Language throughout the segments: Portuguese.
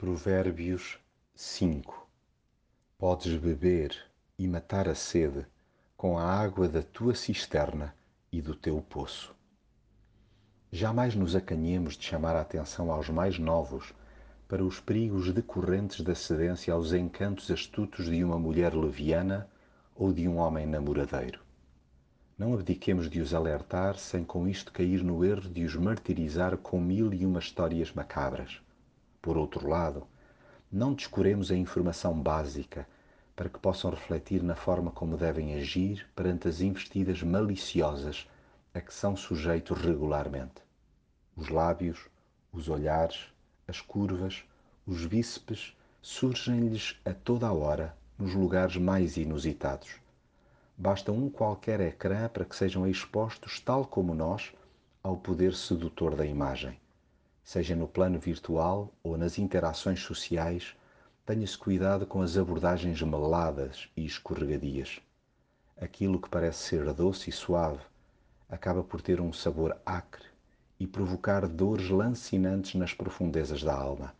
Provérbios 5 Podes beber e matar a sede com a água da tua cisterna e do teu poço. Jamais nos acanhemos de chamar a atenção aos mais novos para os perigos decorrentes da cedência aos encantos astutos de uma mulher leviana ou de um homem namoradeiro. Não abdiquemos de os alertar sem com isto cair no erro de os martirizar com mil e uma histórias macabras. Por outro lado, não descuremos a informação básica para que possam refletir na forma como devem agir perante as investidas maliciosas a que são sujeitos regularmente. Os lábios, os olhares, as curvas, os bíceps surgem-lhes a toda a hora nos lugares mais inusitados Basta um qualquer ecrã para que sejam expostos, tal como nós, ao poder sedutor da imagem. Seja no plano virtual ou nas interações sociais, tenha-se cuidado com as abordagens meladas e escorregadias. Aquilo que parece ser doce e suave acaba por ter um sabor acre e provocar dores lancinantes nas profundezas da alma.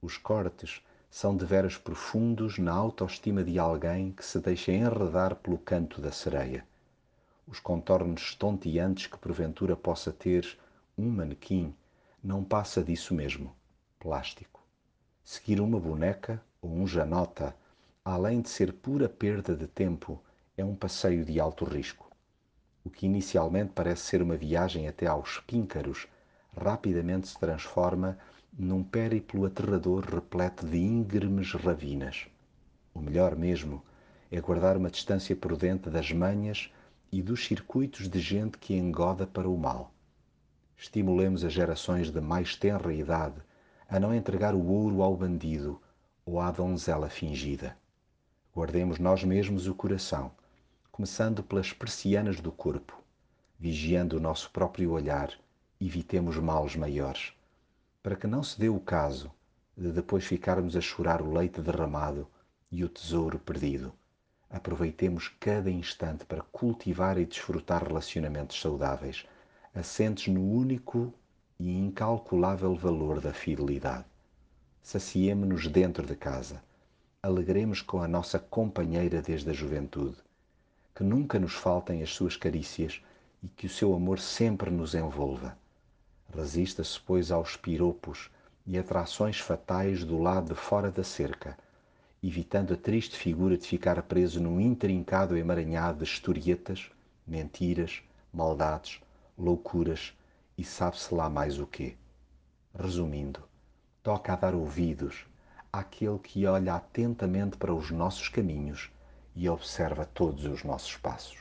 Os cortes são deveras profundos na autoestima de alguém que se deixa enredar pelo canto da sereia. Os contornos estonteantes que porventura possa ter um manequim não passa disso mesmo, plástico. Seguir uma boneca ou um janota, além de ser pura perda de tempo, é um passeio de alto risco. O que inicialmente parece ser uma viagem até aos píncaros, rapidamente se transforma num périplo aterrador repleto de íngremes ravinas. O melhor mesmo é guardar uma distância prudente das manhas e dos circuitos de gente que engoda para o mal. Estimulemos as gerações de mais tenra idade a não entregar o ouro ao bandido ou à donzela fingida. Guardemos nós mesmos o coração, começando pelas persianas do corpo, vigiando o nosso próprio olhar, evitemos males maiores para que não se dê o caso de depois ficarmos a chorar o leite derramado e o tesouro perdido. Aproveitemos cada instante para cultivar e desfrutar relacionamentos saudáveis, assentes no único e incalculável valor da fidelidade. Saciemo-nos dentro de casa, alegremos com a nossa companheira desde a juventude, que nunca nos faltem as suas carícias e que o seu amor sempre nos envolva. Resista-se, pois, aos piropos e atrações fatais do lado de fora da cerca, evitando a triste figura de ficar preso num intrincado emaranhado de historietas, mentiras, maldades, loucuras e sabe-se lá mais o quê. Resumindo, toca a dar ouvidos àquele que olha atentamente para os nossos caminhos e observa todos os nossos passos.